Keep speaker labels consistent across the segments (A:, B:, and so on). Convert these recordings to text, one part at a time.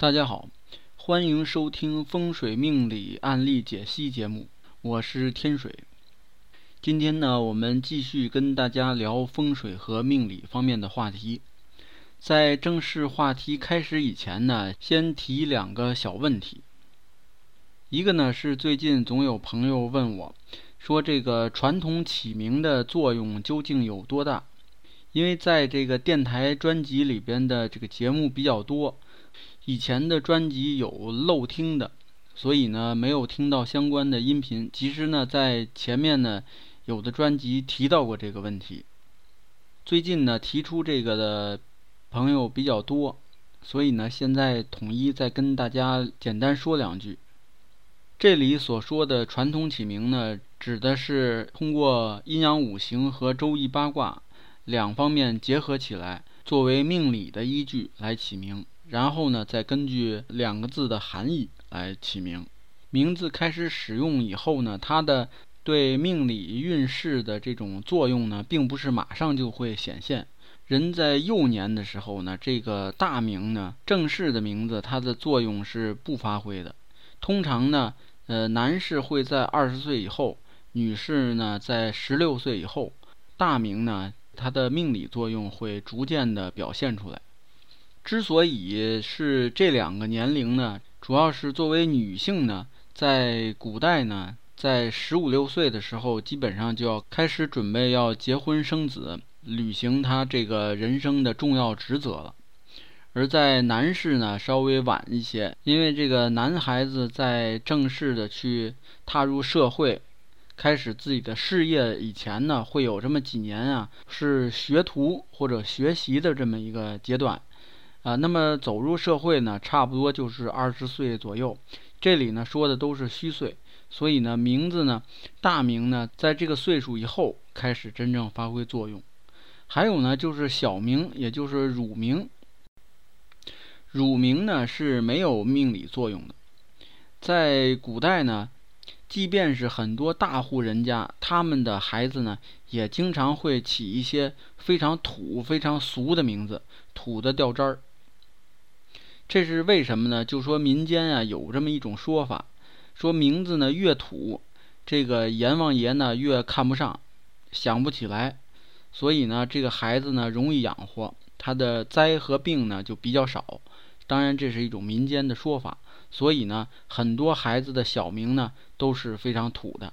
A: 大家好，欢迎收听风水命理案例解析节目，我是天水。今天呢，我们继续跟大家聊风水和命理方面的话题。在正式话题开始以前呢，先提两个小问题。一个呢是最近总有朋友问我，说这个传统起名的作用究竟有多大？因为在这个电台专辑里边的这个节目比较多。以前的专辑有漏听的，所以呢没有听到相关的音频。其实呢，在前面呢，有的专辑提到过这个问题。最近呢，提出这个的朋友比较多，所以呢，现在统一再跟大家简单说两句。这里所说的传统起名呢，指的是通过阴阳五行和周易八卦两方面结合起来，作为命理的依据来起名。然后呢，再根据两个字的含义来起名。名字开始使用以后呢，它的对命理运势的这种作用呢，并不是马上就会显现。人在幼年的时候呢，这个大名呢，正式的名字，它的作用是不发挥的。通常呢，呃，男士会在二十岁以后，女士呢，在十六岁以后，大名呢，它的命理作用会逐渐的表现出来。之所以是这两个年龄呢，主要是作为女性呢，在古代呢，在十五六岁的时候，基本上就要开始准备要结婚生子，履行她这个人生的重要职责了。而在男士呢，稍微晚一些，因为这个男孩子在正式的去踏入社会，开始自己的事业以前呢，会有这么几年啊，是学徒或者学习的这么一个阶段。啊，那么走入社会呢，差不多就是二十岁左右。这里呢说的都是虚岁，所以呢名字呢大名呢在这个岁数以后开始真正发挥作用。还有呢就是小名，也就是乳名。乳名呢是没有命理作用的。在古代呢，即便是很多大户人家，他们的孩子呢也经常会起一些非常土、非常俗的名字，土的掉渣儿。这是为什么呢？就说民间啊有这么一种说法，说名字呢越土，这个阎王爷呢越看不上，想不起来，所以呢这个孩子呢容易养活，他的灾和病呢就比较少。当然这是一种民间的说法，所以呢很多孩子的小名呢都是非常土的。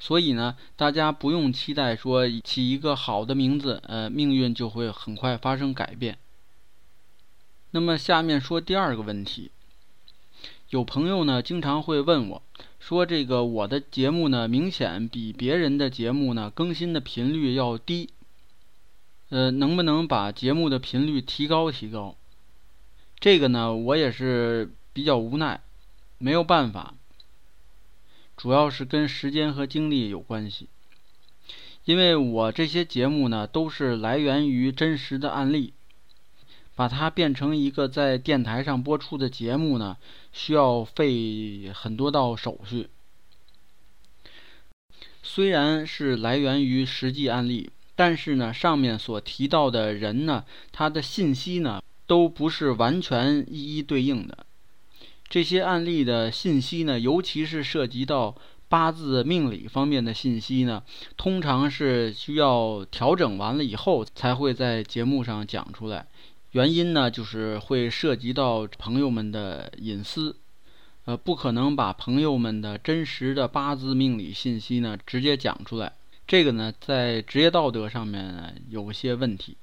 A: 所以呢大家不用期待说起一个好的名字，呃命运就会很快发生改变。那么下面说第二个问题，有朋友呢经常会问我，说这个我的节目呢明显比别人的节目呢更新的频率要低，呃，能不能把节目的频率提高提高？这个呢我也是比较无奈，没有办法，主要是跟时间和精力有关系，因为我这些节目呢都是来源于真实的案例。把它变成一个在电台上播出的节目呢，需要费很多道手续。虽然是来源于实际案例，但是呢，上面所提到的人呢，他的信息呢，都不是完全一一对应的。这些案例的信息呢，尤其是涉及到八字命理方面的信息呢，通常是需要调整完了以后才会在节目上讲出来。原因呢，就是会涉及到朋友们的隐私，呃，不可能把朋友们的真实的八字命理信息呢直接讲出来，这个呢在职业道德上面有些问题，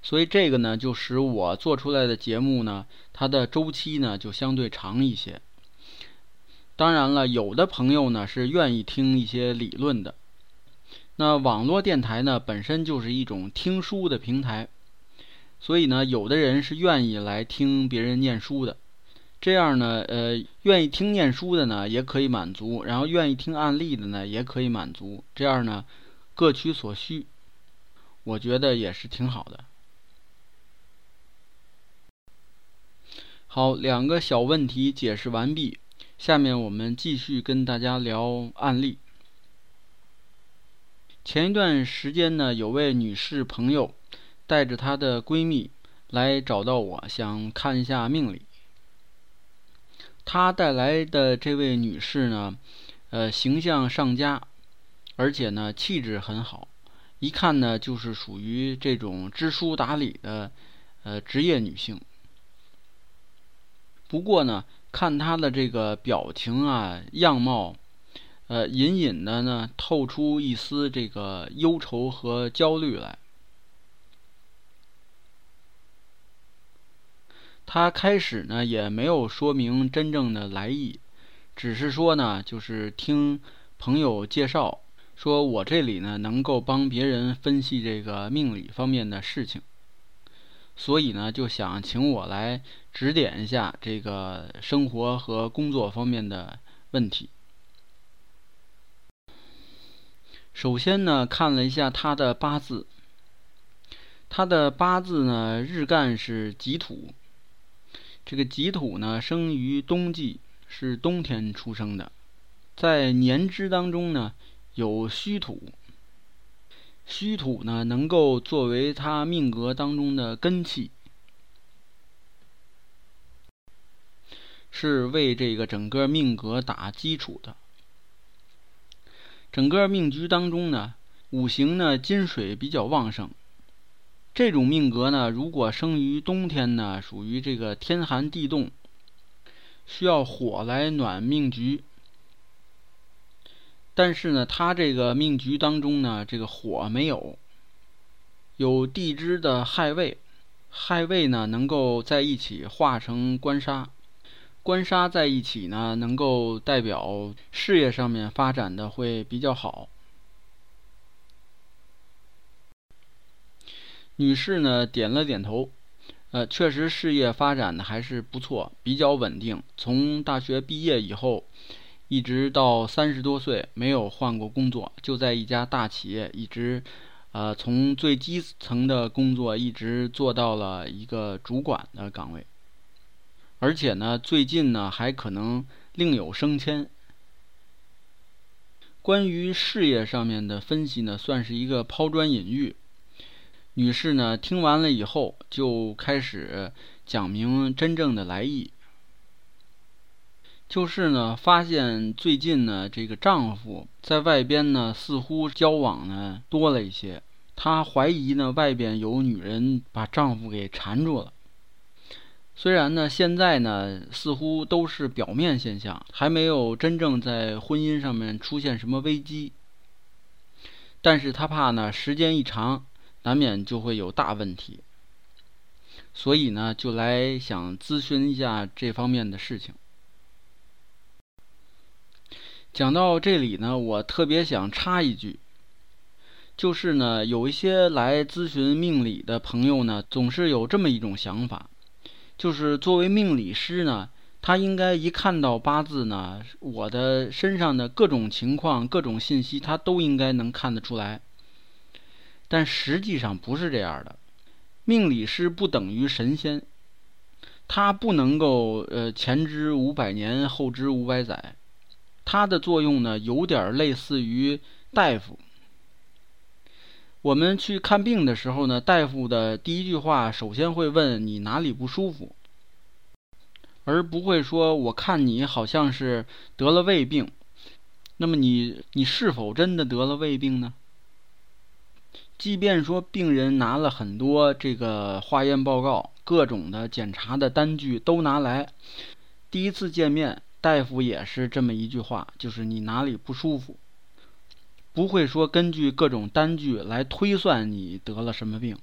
A: 所以这个呢就使我做出来的节目呢，它的周期呢就相对长一些。当然了，有的朋友呢是愿意听一些理论的，那网络电台呢本身就是一种听书的平台。所以呢，有的人是愿意来听别人念书的，这样呢，呃，愿意听念书的呢也可以满足，然后愿意听案例的呢也可以满足，这样呢，各取所需，我觉得也是挺好的。好，两个小问题解释完毕，下面我们继续跟大家聊案例。前一段时间呢，有位女士朋友。带着她的闺蜜来找到我，想看一下命理。她带来的这位女士呢，呃，形象上佳，而且呢，气质很好，一看呢，就是属于这种知书达理的呃职业女性。不过呢，看她的这个表情啊、样貌，呃，隐隐的呢，透出一丝这个忧愁和焦虑来。他开始呢也没有说明真正的来意，只是说呢，就是听朋友介绍，说我这里呢能够帮别人分析这个命理方面的事情，所以呢就想请我来指点一下这个生活和工作方面的问题。首先呢看了一下他的八字，他的八字呢日干是己土。这个己土呢，生于冬季，是冬天出生的，在年支当中呢有戌土，戌土呢能够作为他命格当中的根气，是为这个整个命格打基础的。整个命局当中呢，五行呢金水比较旺盛。这种命格呢，如果生于冬天呢，属于这个天寒地冻，需要火来暖命局。但是呢，他这个命局当中呢，这个火没有，有地支的亥位，亥位呢能够在一起化成官杀，官杀在一起呢，能够代表事业上面发展的会比较好。女士呢点了点头，呃，确实事业发展的还是不错，比较稳定。从大学毕业以后，一直到三十多岁没有换过工作，就在一家大企业一直，呃，从最基层的工作一直做到了一个主管的岗位，而且呢，最近呢还可能另有升迁。关于事业上面的分析呢，算是一个抛砖引玉。女士呢，听完了以后，就开始讲明真正的来意。就是呢，发现最近呢，这个丈夫在外边呢，似乎交往呢多了一些。她怀疑呢，外边有女人把丈夫给缠住了。虽然呢，现在呢，似乎都是表面现象，还没有真正在婚姻上面出现什么危机。但是她怕呢，时间一长。难免就会有大问题，所以呢，就来想咨询一下这方面的事情。讲到这里呢，我特别想插一句，就是呢，有一些来咨询命理的朋友呢，总是有这么一种想法，就是作为命理师呢，他应该一看到八字呢，我的身上的各种情况、各种信息，他都应该能看得出来。但实际上不是这样的，命理师不等于神仙，他不能够呃前知五百年后知五百载，他的作用呢有点类似于大夫。我们去看病的时候呢，大夫的第一句话首先会问你哪里不舒服，而不会说我看你好像是得了胃病，那么你你是否真的得了胃病呢？即便说病人拿了很多这个化验报告、各种的检查的单据都拿来，第一次见面，大夫也是这么一句话，就是你哪里不舒服，不会说根据各种单据来推算你得了什么病。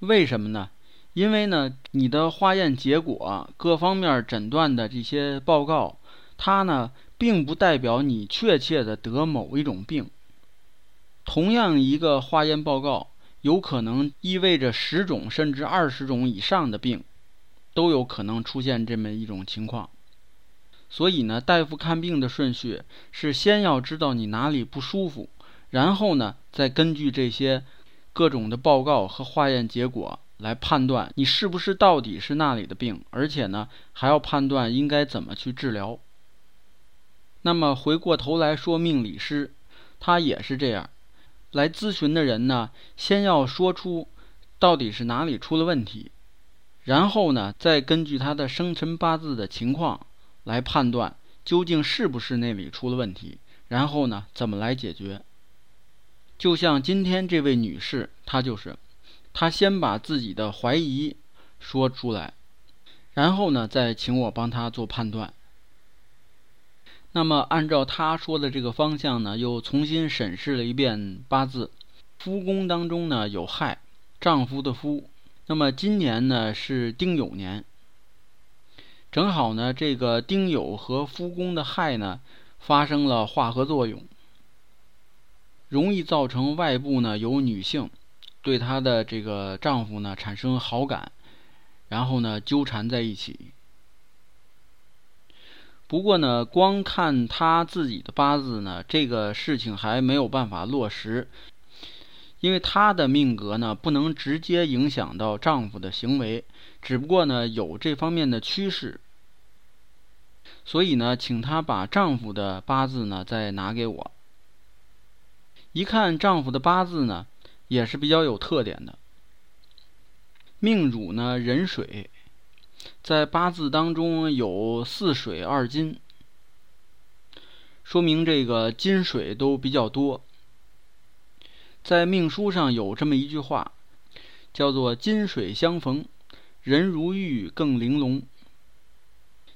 A: 为什么呢？因为呢，你的化验结果、各方面诊断的这些报告，它呢，并不代表你确切的得某一种病。同样一个化验报告，有可能意味着十种甚至二十种以上的病，都有可能出现这么一种情况。所以呢，大夫看病的顺序是先要知道你哪里不舒服，然后呢，再根据这些各种的报告和化验结果来判断你是不是到底是那里的病，而且呢，还要判断应该怎么去治疗。那么回过头来说，命理师他也是这样。来咨询的人呢，先要说出到底是哪里出了问题，然后呢，再根据他的生辰八字的情况来判断究竟是不是那里出了问题，然后呢，怎么来解决。就像今天这位女士，她就是，她先把自己的怀疑说出来，然后呢，再请我帮她做判断。那么，按照她说的这个方向呢，又重新审视了一遍八字。夫宫当中呢有亥，丈夫的夫。那么今年呢是丁酉年，正好呢这个丁酉和夫宫的亥呢发生了化合作用，容易造成外部呢有女性对她的这个丈夫呢产生好感，然后呢纠缠在一起。不过呢，光看她自己的八字呢，这个事情还没有办法落实。因为她的命格呢，不能直接影响到丈夫的行为，只不过呢有这方面的趋势，所以呢，请她把丈夫的八字呢再拿给我。一看丈夫的八字呢，也是比较有特点的，命主呢壬水，在八字当中有四水二金，说明这个金水都比较多。在命书上有这么一句话，叫做“金水相逢，人如玉更玲珑”。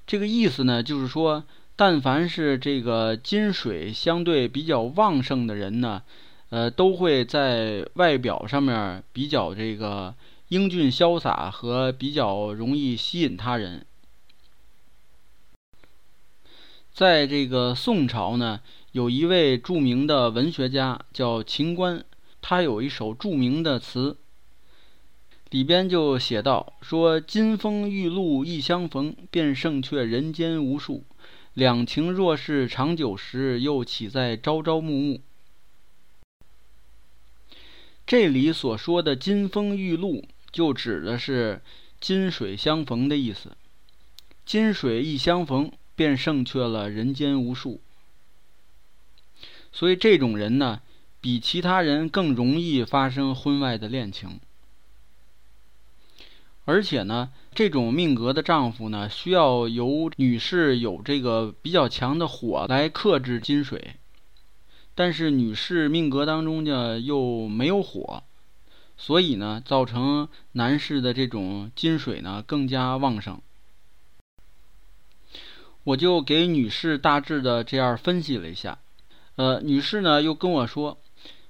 A: 这个意思呢，就是说，但凡是这个金水相对比较旺盛的人呢，呃，都会在外表上面比较这个英俊潇洒和比较容易吸引他人。在这个宋朝呢，有一位著名的文学家叫秦观。他有一首著名的词，里边就写道：“说金风玉露一相逢，便胜却人间无数。两情若是长久时，又岂在朝朝暮暮。”这里所说的金风玉露，就指的是金水相逢的意思。金水一相逢，便胜却了人间无数。所以这种人呢。比其他人更容易发生婚外的恋情，而且呢，这种命格的丈夫呢，需要由女士有这个比较强的火来克制金水，但是女士命格当中呢又没有火，所以呢，造成男士的这种金水呢更加旺盛。我就给女士大致的这样分析了一下，呃，女士呢又跟我说。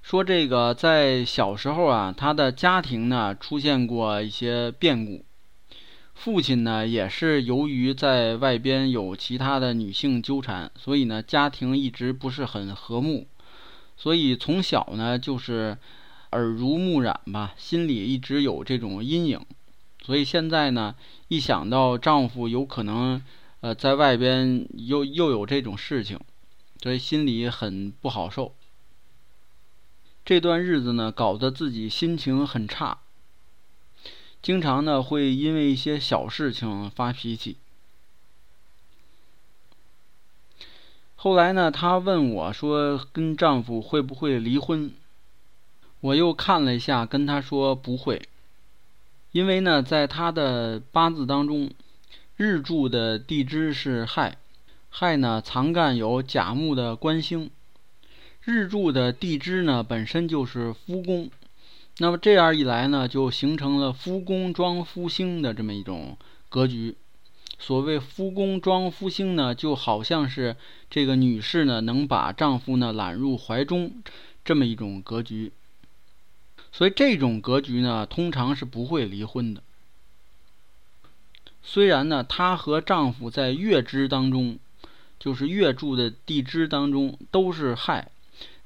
A: 说这个在小时候啊，她的家庭呢出现过一些变故，父亲呢也是由于在外边有其他的女性纠缠，所以呢家庭一直不是很和睦，所以从小呢就是耳濡目染吧，心里一直有这种阴影，所以现在呢一想到丈夫有可能呃在外边又又有这种事情，所以心里很不好受。这段日子呢，搞得自己心情很差，经常呢会因为一些小事情发脾气。后来呢，她问我说：“跟丈夫会不会离婚？”我又看了一下，跟她说不会，因为呢，在她的八字当中，日柱的地支是亥，亥呢藏干有甲木的官星。日柱的地支呢，本身就是夫宫，那么这样一来呢，就形成了夫宫装夫星的这么一种格局。所谓夫宫装夫星呢，就好像是这个女士呢，能把丈夫呢揽入怀中这么一种格局。所以这种格局呢，通常是不会离婚的。虽然呢，她和丈夫在月支当中，就是月柱的地支当中都是亥。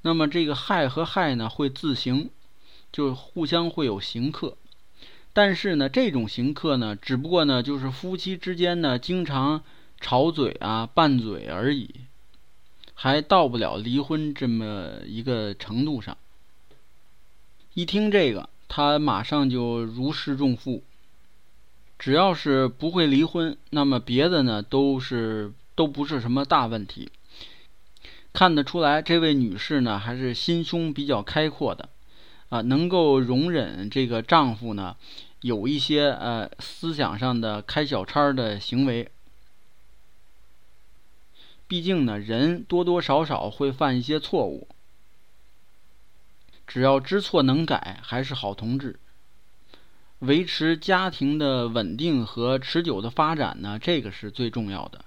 A: 那么这个亥和亥呢会自刑，就互相会有刑克，但是呢这种刑克呢只不过呢就是夫妻之间呢经常吵嘴啊拌嘴而已，还到不了离婚这么一个程度上。一听这个，他马上就如释重负，只要是不会离婚，那么别的呢都是都不是什么大问题。看得出来，这位女士呢还是心胸比较开阔的，啊，能够容忍这个丈夫呢有一些呃思想上的开小差的行为。毕竟呢，人多多少少会犯一些错误，只要知错能改，还是好同志。维持家庭的稳定和持久的发展呢，这个是最重要的。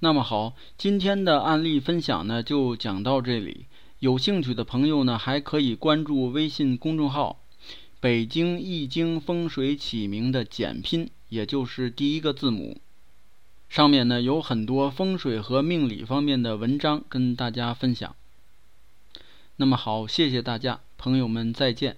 A: 那么好，今天的案例分享呢就讲到这里。有兴趣的朋友呢，还可以关注微信公众号“北京易经风水起名”的简拼，也就是第一个字母。上面呢有很多风水和命理方面的文章跟大家分享。那么好，谢谢大家，朋友们再见。